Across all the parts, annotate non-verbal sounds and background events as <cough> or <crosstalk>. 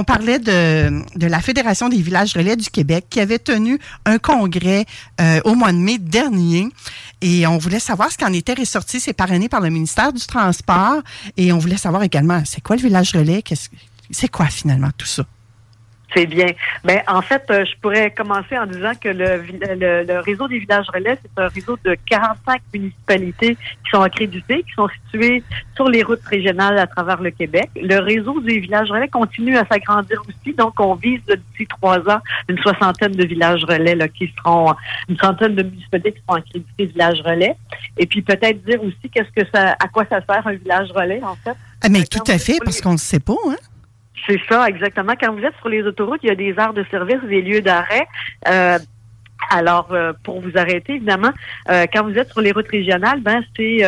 On parlait de, la Fédération des villages relais du Québec qui avait tenu un congrès euh, au mois de mai dernier et on voulait savoir ce qu'en était ressorti. C'est parrainé par le ministère du Transport et on voulait savoir également c'est quoi le village relais, c'est quoi finalement tout ça? C'est bien. Ben, en fait, euh, je pourrais commencer en disant que le, le, le réseau des villages relais, c'est un réseau de 45 municipalités qui sont accréditées, qui sont situées sur les routes régionales à travers le Québec. Le réseau des villages relais continue à s'agrandir aussi, donc on vise d'ici trois ans une soixantaine de villages relais là, qui seront, une centaine de municipalités qui seront accréditées villages relais. Et puis peut-être dire aussi qu'est-ce que ça, à quoi ça sert un village relais en fait. Ah, mais tout à fait parce qu'on ne sait pas hein. C'est ça, exactement. Quand vous êtes sur les autoroutes, il y a des aires de service, des lieux d'arrêt. Euh, alors, euh, pour vous arrêter, évidemment, euh, quand vous êtes sur les routes régionales, ben c'est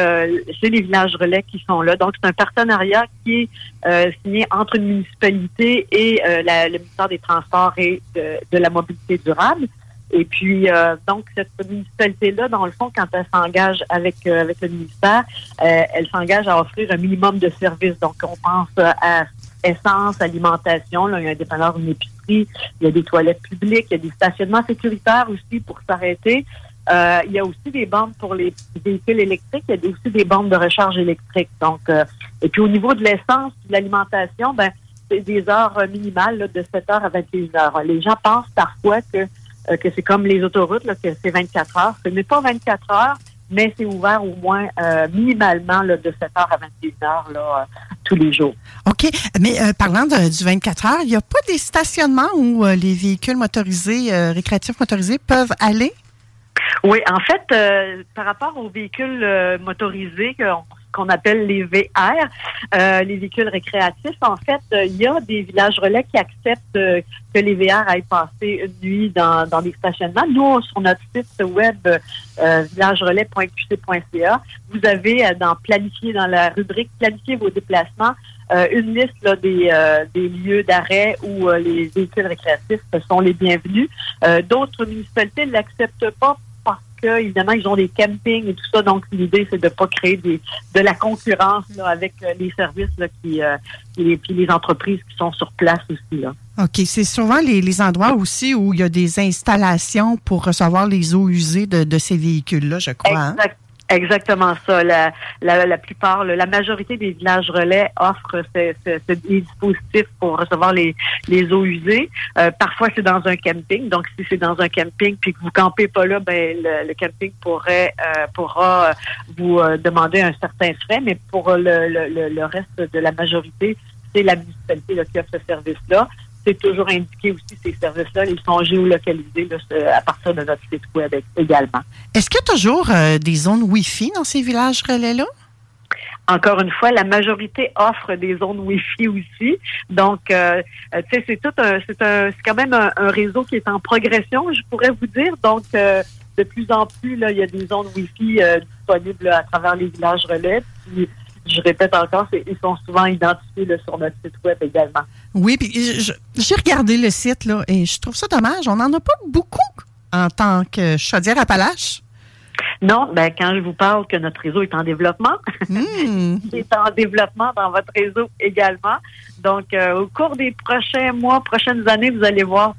les villages relais qui sont là. Donc, c'est un partenariat qui est signé entre une municipalité et la- le ministère des Transports et de, de la mobilité durable. Et puis, donc, cette municipalité-là, dans le fond, quand elle s'engage avec avec le ministère, elle s'engage à offrir un minimum de services. Donc, on pense à essence, alimentation. Là, il y a un dépanneur, une épicerie, il y a des toilettes publiques, il y a des stationnements sécuritaires aussi pour s'arrêter. Euh, il y a aussi des bornes pour les véhicules électriques, il y a aussi des bornes de recharge électrique. Donc, euh, et puis au niveau de l'essence, de l'alimentation, ben c'est des heures euh, minimales là, de 7 heures à 21 heures. Les gens pensent parfois que euh, que c'est comme les autoroutes, là, que c'est 24 heures. Ce n'est pas 24 heures, mais c'est ouvert au moins euh, minimalement là, de 7 heures à 21 heures là, euh, tous les jours. OK. Mais euh, parlant de- du 24 heures, il n'y a pas des stationnements où euh, les véhicules motorisés, euh, récréatifs motorisés peuvent aller? Oui, en fait, par rapport aux véhicules motorisés qu'on qu'on appelle les VR, euh, les véhicules récréatifs, en fait, euh, il y a des villages relais qui acceptent euh, que les VR aillent passer une nuit dans, dans des stationnements. Nous, sur notre site web villagerelais.qc.ca, vous avez dans planifier dans la rubrique planifier vos déplacements une liste des, des lieux d'arrêt où les véhicules récréatifs sont les bienvenus. D'autres municipalités ne l'acceptent pas que évidemment ils ont des campings et tout ça. Donc l'idée c'est de pas créer des, de la concurrence là, avec euh, les services là, qui euh, et puis les entreprises qui sont sur place aussi là. OK. C'est souvent les, les endroits aussi où il y a des installations pour recevoir les eaux usées de, de ces véhicules-là, je crois. hein? Exact- Exactement ça. La, la, la plupart, la majorité des villages relais offrent ce, ce, ce dispositif pour recevoir les, les eaux usées. Euh, parfois, c'est dans un camping. Donc, si c'est dans un camping puis que vous campez pas là, ben le, le camping pourrait euh, pourra euh, vous euh, demander un certain frais. Mais pour le, le, le reste de la majorité, c'est la municipalité là, qui offre ce service-là. C'est toujours indiqué aussi ces services-là. Ils sont géolocalisés là, à partir de notre site web également. Est-ce qu'il y a toujours euh, des zones Wi-Fi dans ces villages relais-là? encore une fois, la majorité offre des zones Wi-Fi aussi. Donc, euh, euh, tu sais, c'est tout un, c'est un, c'est quand même un, un réseau qui est en progression, je pourrais vous dire. Donc, euh, de plus en plus, là, il y a des zones Wi-Fi disponibles là, à travers les villages relais. Puis, je répète encore, ils sont souvent identifiés là, sur notre site web également. Oui, puis j'ai regardé le site là et je trouve ça dommage. On n'en a pas beaucoup en tant que Chaudière-Appalaches. Non, ben quand je vous parle que notre réseau est en développement, Hmm. <laughs> il est en développement dans votre réseau également. Donc, euh, au cours des prochains mois, prochaines années, vous allez voir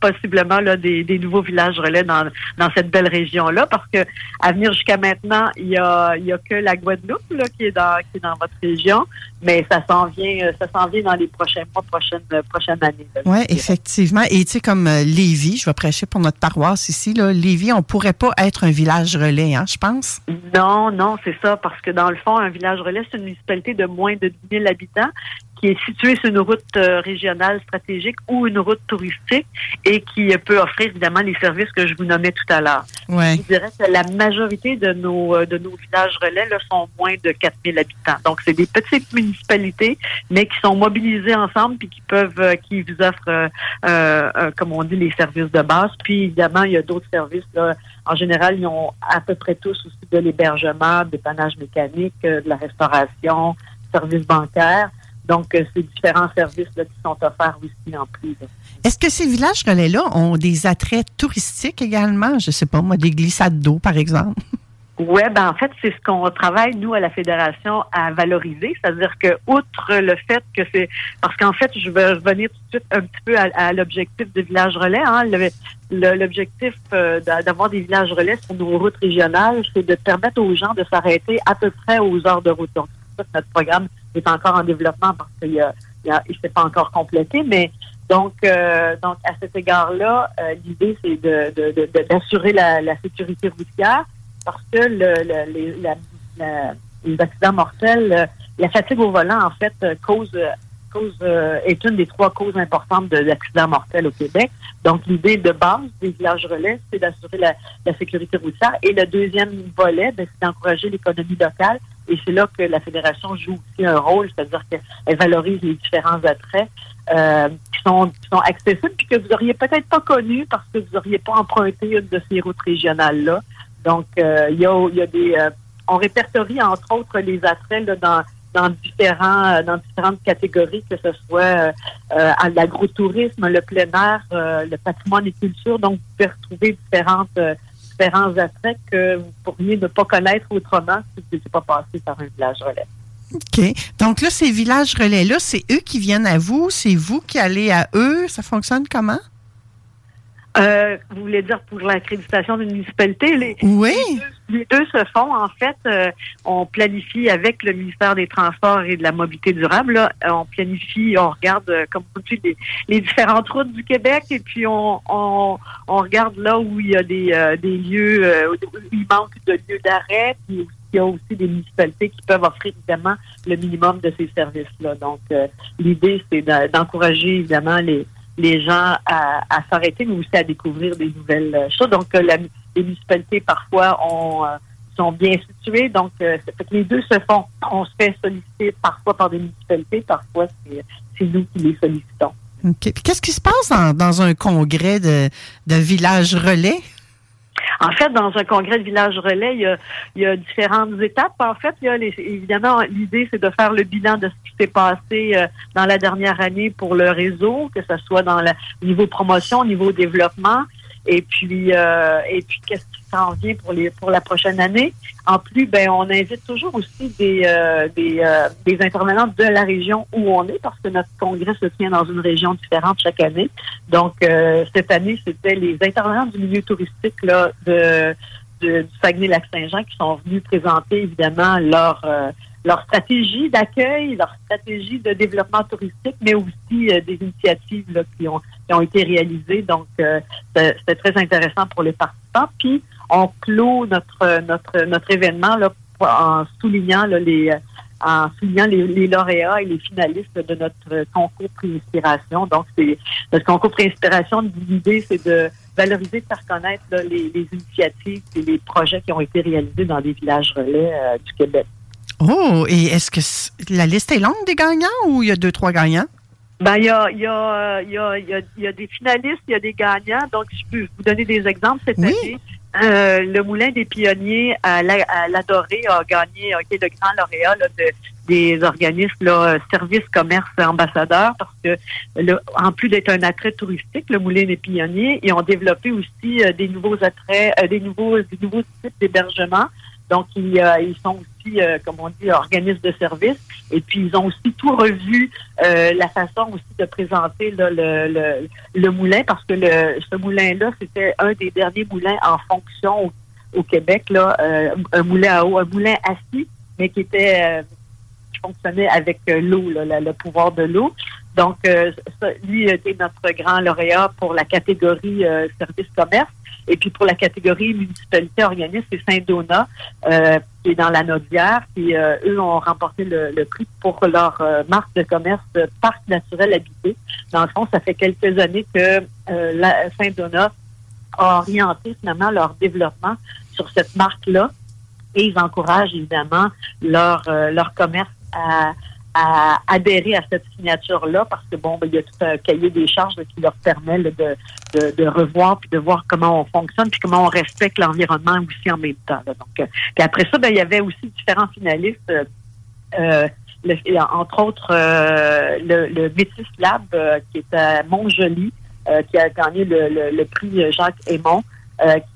possiblement là, des, des, nouveaux villages relais dans, dans cette belle région-là, parce que à venir jusqu'à maintenant, il y a, y a que la Guadeloupe là, qui est dans qui est dans votre région, mais ça s'en vient, ça s'en vient dans les prochains mois, prochaines prochaines années. Oui, effectivement. Et tu sais, comme euh, Lévis, je vais prêcher pour notre paroisse ici, là, Lévis, on pourrait pas être un village relais, hein, je pense? Non, non, c'est ça, parce que dans le fond, un village relais, c'est une municipalité de moins de 10 000 habitants qui est situé sur une route euh, régionale stratégique ou une route touristique et qui peut offrir évidemment les services que je vous nommais tout à l'heure. Ouais. Je dirais que la majorité de nos euh, de nos villages relais là, sont moins de 4000 habitants. Donc c'est des petites municipalités mais qui sont mobilisées ensemble puis qui peuvent euh, qui vous offrent comme on dit les services de base. Puis évidemment, il y a d'autres services là. En général, ils ont à peu près tous aussi de l'hébergement, des panages mécaniques, de la restauration, services bancaires. Donc, euh, c'est différents services là, qui sont offerts aussi en plus. Est-ce que ces villages relais-là ont des attraits touristiques également? Je ne sais pas, moi, des glissades d'eau, par exemple. Oui, ben en fait, c'est ce qu'on travaille, nous, à la Fédération, à valoriser. C'est-à-dire que, outre le fait que c'est... Parce qu'en fait, je vais revenir tout de suite un petit peu à, l'objectif de village relais. Hein. L'objectif euh, d'avoir des villages relais sur nos routes régionales, c'est de permettre aux gens de s'arrêter à peu près aux heures de route. Donc, notre programme est encore en développement parce qu'il ne il, s'est pas encore complété, mais donc, euh, à cet égard-là, euh, l'idée c'est de, d'assurer la, sécurité routière parce que le, les, les accidents mortels, euh, la fatigue au volant en fait cause cause est une des trois causes importantes de l'accident mortel au Québec. Donc, l'idée de base des villages relais, c'est d'assurer la, sécurité routière. Et le deuxième volet, ben, c'est d'encourager l'économie locale et c'est là que la fédération joue aussi un rôle, c'est-à-dire qu'elle valorise les différents attraits euh, qui, sont, qui sont accessibles puis que vous auriez peut-être pas connu parce que vous n'auriez pas emprunté une de ces routes régionales-là. Donc, euh, il y, a, y a des... Euh, on répertorie, entre autres, les attraits là, dans dans différents dans différentes catégories, que ce soit euh, l'agrotourisme, le plein air, le patrimoine et culture. Donc, vous pouvez retrouver différentes différents attraits que vous pourriez ne pas connaître autrement si vous n'étiez pas passé par un village relais. OK. Donc là, ces villages relais-là, c'est eux qui viennent à vous, c'est vous qui allez à eux? Ça fonctionne comment? Euh, vous voulez dire pour l'accréditation d'une municipalité? Les, oui. Les deux, se font, en fait, euh, on planifie avec le ministère des Transports et de la Mobilité durable. Là, euh, on planifie, on regarde, comme vous dites, les, les, différentes routes du Québec et puis on, on, on regarde là où il y a des, des lieux, où il manque de lieux d'arrêt, puis il y a aussi des municipalités qui peuvent offrir évidemment le minimum de ces services-là. Donc, l'idée, c'est d'encourager évidemment les les gens à, s'arrêter, mais aussi à découvrir des nouvelles euh, choses. Donc, euh, les municipalités, parfois, ont, euh, sont bien situées. Donc, les deux se font. On se fait solliciter parfois par des municipalités, parfois, c'est nous qui les sollicitons. Qu'est-ce qui se passe dans, un congrès de village relais? En fait, dans un congrès de village relais, il y a, différentes étapes. En fait, il y a évidemment, l'idée, c'est de faire le bilan de ce qui s'est passé euh, dans la dernière année pour le réseau, que ce soit dans le niveau promotion, niveau développement. Et puis, euh, et puis qu'est-ce qui s'en vient pour les pour la prochaine année? En plus, ben on invite toujours aussi des euh, des, euh, des intervenants de la région où on est parce que notre congrès se tient dans une région différente chaque année. Donc cette année, c'était les intervenants du milieu touristique là de, de du Saguenay-Lac-Saint-Jean qui sont venus présenter évidemment leur leur stratégie d'accueil, leur stratégie de développement touristique, mais aussi euh, des initiatives qui, ont, qui ont été réalisées. Donc, euh, c'était très intéressant pour les participants. Puis, on clôt notre notre notre événement en soulignant les en soulignant les, lauréats et les finalistes de notre concours Pré-Inspiration. Donc, c'est notre concours Pré-Inspiration, l'idée, c'est de valoriser, de faire connaître les, les, initiatives et les projets qui ont été réalisés dans des villages relais euh, du Québec. Oh, et est-ce que la liste est longue des gagnants ou il y a deux, trois gagnants? Ben, il y a, y, a, y, a, y a des finalistes, il y a des gagnants. Donc, je peux vous donner des exemples cette année. Euh, le Moulin des Pionniers à l'Adoré a gagné, a été le grand lauréat de, des organismes là, services, commerce, ambassadeurs, parce que le, en plus d'être un attrait touristique, le Moulin des Pionniers, ils ont développé aussi euh, des nouveaux attraits, euh, des nouveaux des nouveaux types d'hébergement. Donc, ils, ils sont aussi euh, comme on dit, organisme de service. Et puis, ils ont aussi tout revu euh, la façon aussi de présenter le, le, moulin, parce que le, ce moulin-là, c'était un des derniers moulins en fonction au, Québec, là, un moulin à eau, un moulin assis, mais qui était qui fonctionnait avec l'eau, le pouvoir de l'eau. Donc, lui était notre grand lauréat pour la catégorie service commerce. Et puis pour la catégorie municipalité organisme, c'est Saint-Donat, euh, qui est dans la Nodière. Puis euh, eux ont remporté le, prix pour leur euh, marque de commerce Parc naturel habité. Dans le fond, ça fait quelques années que Saint-Donat a orienté finalement leur développement sur cette marque-là. Et ils encouragent évidemment leur, leur commerce à, à adhérer à cette signature-là parce que bon, ben, il y a tout un cahier des charges qui leur permet de, de, revoir puis de voir comment on fonctionne puis comment on respecte l'environnement aussi en même temps. Donc, euh, puis après ça, ben, il y avait aussi différents finalistes. Euh, euh entre autres, euh, le, le Métis Lab qui est à Montjoli, qui a gagné le, le, prix Jacques Aymon.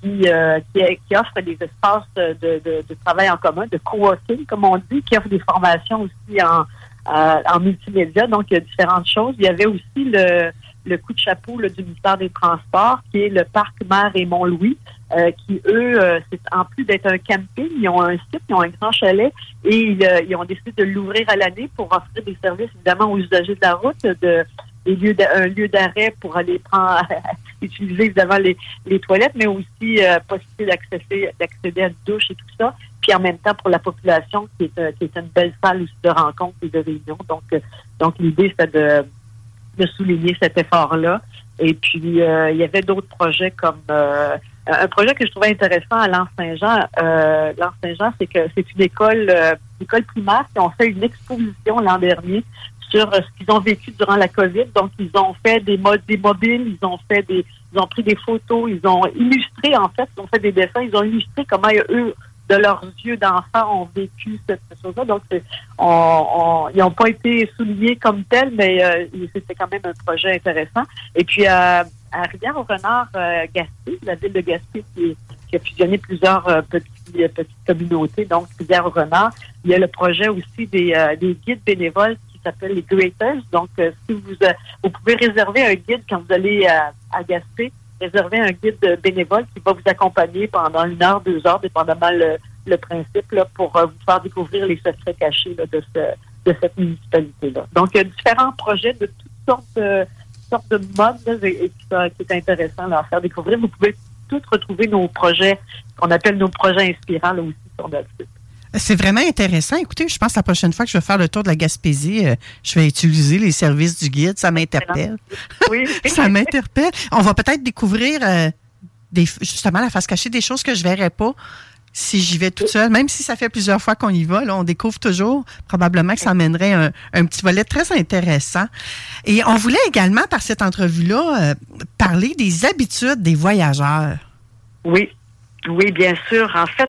qui, qui, offre des espaces de, de, de, travail en commun, de co-working, comme on dit, qui offre des formations aussi en, euh, en multimédia. Donc, il y a différentes choses. Il y avait aussi le, le coup de chapeau du ministère des Transports, qui est le parc Mer et Mont-Louis, euh, qui, eux, euh, c'est en plus d'être un camping, ils ont un site, ils ont un grand chalet et ils, ont décidé de l'ouvrir à l'année pour offrir des services, évidemment, aux usagers de la route, de des lieux un lieu d'arrêt pour aller prendre <laughs> utiliser évidemment les, les toilettes, mais aussi possibilité d'accéder d'accéder à une douche et tout ça puis en même temps pour la population qui est, euh, qui est une belle salle aussi de rencontres et de réunions. Donc, euh, donc l'idée, c'est de, de souligner cet effort-là. Et puis, euh, il y avait d'autres projets comme un projet que je trouvais intéressant à Lens-Saint-Jean. Euh, Lens-Saint-Jean, c'est que c'est une école, école primaire qui ont fait une exposition l'an dernier sur ce qu'ils ont vécu durant la COVID. Donc, ils ont fait des modes, des mobiles, ils ont fait des, ils ont pris des photos, ils ont illustré en fait, ils ont fait des dessins, ils ont illustré comment eux de leurs yeux d'enfants ont vécu cette chose-là. Donc, on, ils n'ont pas été soulignés comme tels, mais euh, c'était quand même un projet intéressant. Et puis, euh, à Rivière-au-Renard, euh, Gaspé, la ville de Gaspé qui, a fusionné plusieurs petites communautés, donc Rivière-au-Renard, il y a le projet aussi des, guides bénévoles qui s'appellent les Greaters. Donc, si vous, vous pouvez réserver un guide quand vous allez à, à Gaspé, réserver un guide bénévole qui va vous accompagner pendant une heure, deux heures, dépendamment le, le principe, là, pour euh, vous faire découvrir les secrets cachés de, ce, de cette municipalité-là. Donc, il y a différents projets de toutes sortes de, sortes de modes et, qui, est intéressant à faire découvrir. Vous pouvez tous retrouver nos projets, qu'on appelle nos projets inspirants là, aussi sur notre site. C'est vraiment intéressant. Écoutez, je pense que la prochaine fois que je vais faire le tour de la Gaspésie, euh, je vais utiliser les services du guide. Ça m'interpelle. Oui. <laughs> ça m'interpelle. On va peut-être découvrir euh, des, justement la face cachée des choses que je ne verrais pas si j'y vais toute seule. Même si ça fait plusieurs fois qu'on y va, là, on découvre toujours. Probablement que ça amènerait un, un, petit volet très intéressant. Et on voulait également, par cette entrevue-là, euh, parler des habitudes des voyageurs. Oui. Oui, bien sûr. En fait,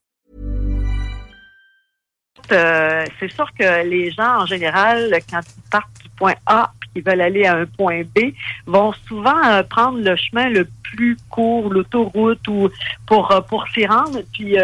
Euh, c'est sûr que les gens, en général, quand ils partent du point A qu'ils veulent aller à un point B, vont souvent euh, prendre le chemin le plus court, l'autoroute, ou pour, euh, pour s'y rendre. Puis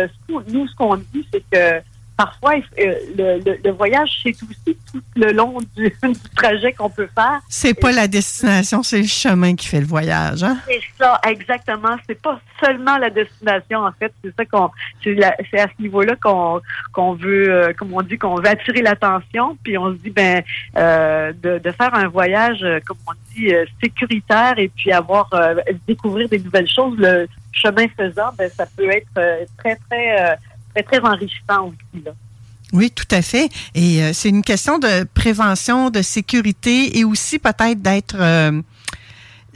nous, ce qu'on dit, c'est que parfois, euh, le, le, voyage, c'est aussi tout le long <laughs> du, trajet qu'on peut faire. C'est pas la destination, c'est le chemin qui fait le voyage. Hein? C'est ça, exactement. C'est pas seulement la destination, en fait. C'est ça qu'on, c'est à ce niveau-là qu'on qu'on veut, euh, comme on dit, qu'on veut attirer l'attention. Puis on se dit, ben, euh, de, de, faire un voyage, euh, comme on dit, sécuritaire et puis avoir découvrir des nouvelles choses. Le chemin faisant, ben, ça peut être très, très très enrichissant aussi. Là. Oui, tout à fait. Et euh, c'est une question de prévention, de sécurité et aussi peut-être d'être, euh,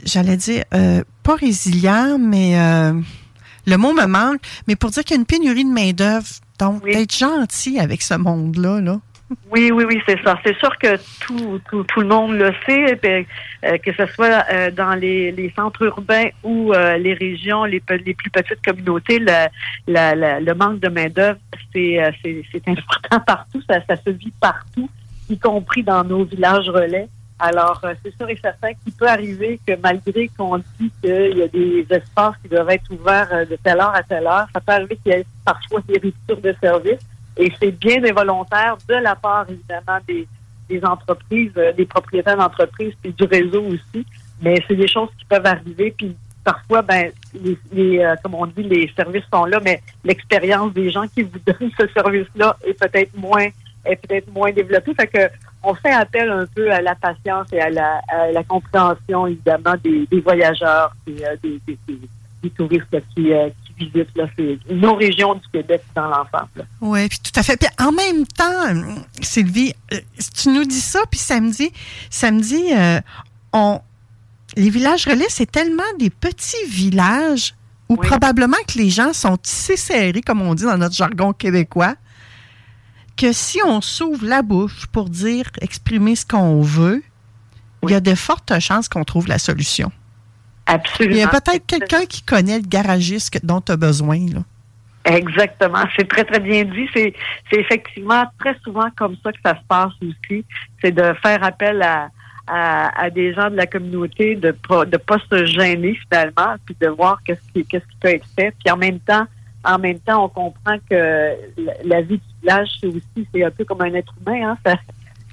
j'allais dire, euh, pas résilient, mais le mot me manque, mais pour dire qu'il y a une pénurie de main-d'œuvre. Donc, d'être gentil avec ce monde-là, là. <laughs> Oui, oui, oui, c'est ça. C'est sûr que tout, tout, tout, le monde le sait, euh, que ce soit euh, dans les, les, centres urbains ou euh, les régions, les, les plus petites communautés, le, le manque de main-d'œuvre, c'est, c'est, important <laughs> partout. Ça, ça se vit partout, y compris dans nos villages relais. Alors, c'est sûr et certain qu'il peut arriver que malgré qu'on dit qu'il y a des espaces qui doivent être ouverts de telle heure à telle heure, ça peut arriver qu'il y ait parfois des ruptures de service. Et c'est bien des volontaires de la part, évidemment, des, entreprises, euh, des propriétaires d'entreprises, puis du réseau aussi. Mais c'est des choses qui peuvent arriver, puis parfois, ben, les, euh, comme on dit, les services sont là, mais l'expérience des gens qui vous <laughs> donnent ce service-là est peut-être moins est peut-être moins développée. Fait que on fait appel un peu à la patience et à la, compréhension, évidemment, des, voyageurs et euh, des, touristes qui, nos régions du Québec dans l'ensemble. Oui, puis tout à fait. Puis en même temps, Sylvie, euh, tu nous dis ça, puis samedi, samedi, euh, on, les villages relais, c'est tellement des petits villages où probablement que les gens sont tissés serrés, comme on dit dans notre jargon québécois, que si on s'ouvre la bouche pour dire, exprimer ce qu'on veut, il y a de fortes chances qu'on trouve la solution. Absolument. Il y a peut-être quelqu'un qui connaît le garagiste dont tu as besoin. Là. Exactement. C'est très, très bien dit. C'est, effectivement très souvent comme ça que ça se passe aussi. C'est de faire appel à, à, des gens de la communauté, de ne de pas se gêner finalement, puis de voir qu'est-ce qui, qu'est-ce qui peut être fait. Puis en même temps, en même temps, on comprend que la, vie du village, c'est aussi, c'est un peu comme un être humain. Hein? Ça,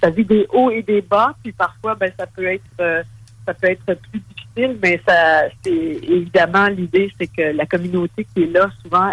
ça vit des hauts et des bas, puis parfois, ben, ça peut être, euh, ça peut être plus mais ça, c'est évidemment l'idée, c'est que la communauté qui est là, souvent,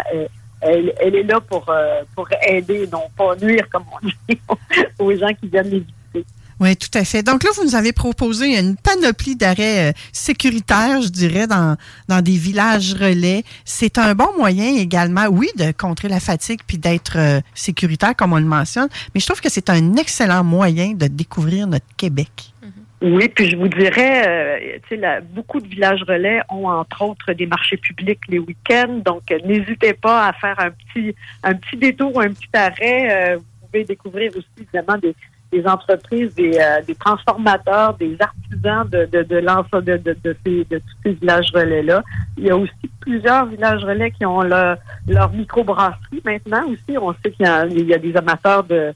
elle, elle, est là pour, euh, pour aider, non pas nuire, comme on dit, <laughs> aux gens qui viennent les visiter. Oui, tout à fait. Donc là, vous nous avez proposé une panoplie d'arrêts euh, sécuritaires, je dirais, dans, dans des villages relais. C'est un bon moyen également, oui, de contrer la fatigue puis d'être euh, sécuritaire, comme on le mentionne, mais je trouve que c'est un excellent moyen de découvrir notre Québec. Oui, puis je vous dirais, euh, sais, beaucoup de villages relais ont entre autres des marchés publics les week-ends, donc euh, n'hésitez pas à faire un petit un petit détour ou un petit arrêt. Euh, vous pouvez découvrir aussi évidemment des, des entreprises, des, des transformateurs, des artisans de de de, de, de, de, ces, de tous ces villages relais là. Il y a aussi plusieurs villages relais qui ont leur, leur microbrasserie maintenant aussi. On sait qu'il y, y a des amateurs de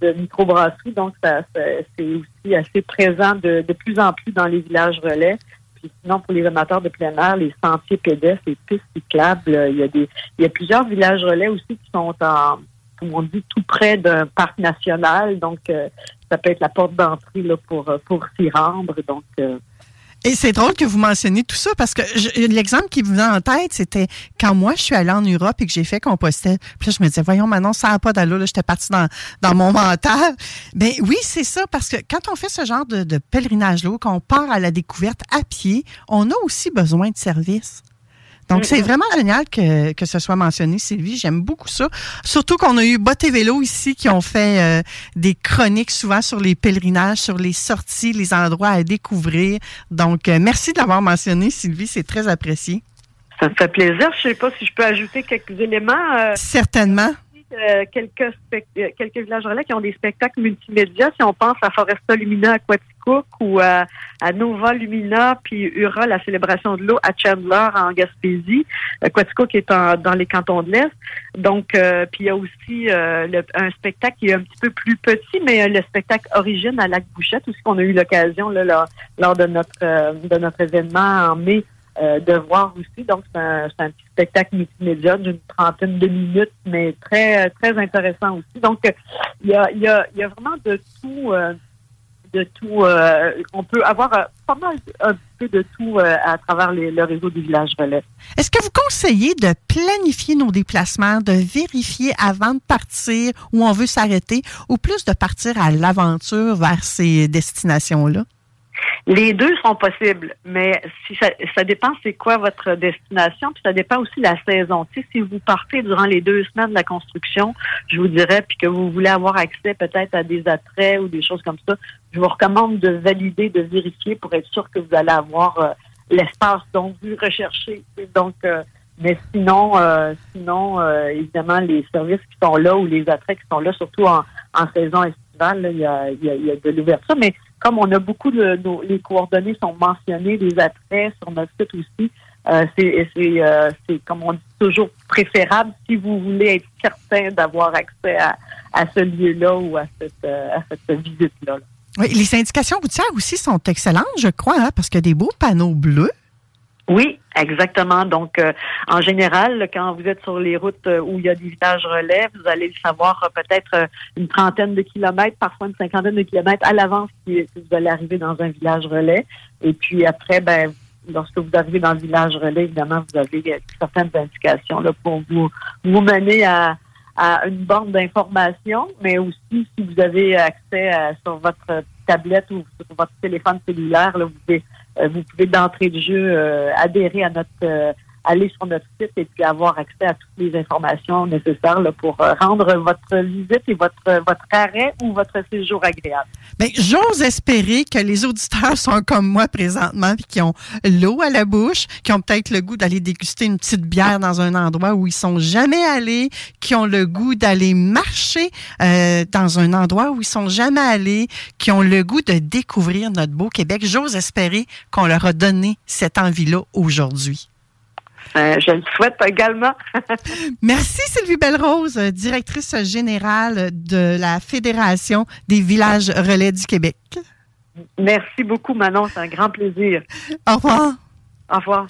de microbrasserie, donc ça, c'est aussi assez présent de, de plus en plus dans les villages relais. Puis sinon, pour les amateurs de plein air, les sentiers pédestres, les pistes cyclables, il y a des il y a plusieurs villages relais aussi qui sont en comme on dit, tout près d'un parc national. Donc, euh, ça peut être la porte d'entrée là, pour, pour s'y rendre. Donc, euh, et c'est drôle que vous mentionniez tout ça parce que l'exemple qui me venait en tête, c'était quand moi je suis allée en Europe et que j'ai fait composter. Puis là, je me disais, voyons, maintenant, ça n'a pas d'allure. J'étais partie dans, dans mon mental. Ben oui, c'est ça parce que quand on fait ce genre de, de pèlerinage-là, qu'on part à la découverte à pied, on a aussi besoin de services. Donc, c'est vraiment génial que, que ce soit mentionné, Sylvie. J'aime beaucoup ça. Surtout qu'on a eu Bot et Vélo ici qui ont fait euh, des chroniques souvent sur les pèlerinages, sur les sorties, les endroits à découvrir. Donc, euh, merci de l'avoir mentionné, Sylvie. C'est très apprécié. Ça me fait plaisir. Je ne sais pas si je peux ajouter quelques éléments. Euh, Certainement. Euh, quelques, euh, quelques villages relais qui ont des spectacles multimédia. Si on pense à Foresta Lumina à ou à, Nova Lumina, puis Ura, la célébration de l'eau à Chandler en Gaspésie. Euh, Quaticook est dans les cantons de l'Est. Donc, puis il y a aussi un spectacle qui est un petit peu plus petit, mais le spectacle Origine à Lac Bouchette, aussi qu'on a eu l'occasion là, lors de notre de notre événement en mai de voir aussi. Donc, c'est un, petit spectacle multimédia d'une trentaine de minutes, mais très très intéressant aussi. Donc, il y a, y a, vraiment de tout de tout. Euh, on peut avoir euh, pas mal un peu de tout euh, à travers le réseau du village relais. Est-ce que vous conseillez de planifier nos déplacements, de vérifier avant de partir où on veut s'arrêter, ou plus de partir à l'aventure vers ces destinations-là? Les deux sont possibles, mais si ça, ça dépend c'est quoi votre destination, puis ça dépend aussi de la saison. Tu si vous partez durant les deux semaines de la construction, je vous dirais, puis que vous voulez avoir accès peut-être à des attraits ou des choses comme ça, je vous recommande de valider, de vérifier pour être sûr que vous allez avoir euh, l'espace dont vous recherchez. Donc, euh, mais sinon, euh, sinon, évidemment, les services qui sont là ou les attraits qui sont là, surtout en, saison estivale, il, y a, il, y a, de l'ouverture. Mais comme on a beaucoup de nos, les coordonnées sont mentionnées, les attraits sur notre site aussi. Euh, c'est, euh, c'est, comme on dit toujours préférable si vous voulez être certain d'avoir accès à, à ce lieu-là ou à cette, euh, à cette visite-là. Oui, les indications routières aussi sont excellentes, je crois, hein, parce qu'il y a des beaux panneaux bleus. Oui, exactement. Donc, euh, en général, quand vous êtes sur les routes euh, où il y a des villages relais, vous allez le savoir euh, peut-être une trentaine de kilomètres, parfois une cinquantaine de kilomètres à l'avance si, vous allez arriver dans un village relais. Et puis après, ben, lorsque vous arrivez dans le village relais, évidemment, vous avez certaines indications là pour vous vous mener à, à une borne d'information, mais aussi si vous avez accès sur votre tablette ou sur votre téléphone cellulaire, là, vous pouvez euh, vous pouvez d'entrée de jeu euh, adhérer à notre euh, aller sur notre site et puis avoir accès à toutes les informations nécessaires pour rendre votre visite et votre arrêt ou votre séjour agréable. Bien, j'ose espérer que les auditeurs sont comme moi présentement puis qui ont l'eau à la bouche, qui ont peut-être le goût d'aller déguster une petite bière dans un endroit où ils sont jamais allés, qui ont le goût d'aller marcher dans un endroit où ils sont jamais allés, qui ont le goût de découvrir notre beau Québec. J'ose espérer qu'on leur a donné cette envie-là aujourd'hui. Ben, je le souhaite également. <laughs> Merci Sylvie Belrose, directrice générale de la Fédération des villages relais du Québec. Merci beaucoup Manon, c'est un grand plaisir. Au revoir. Au revoir.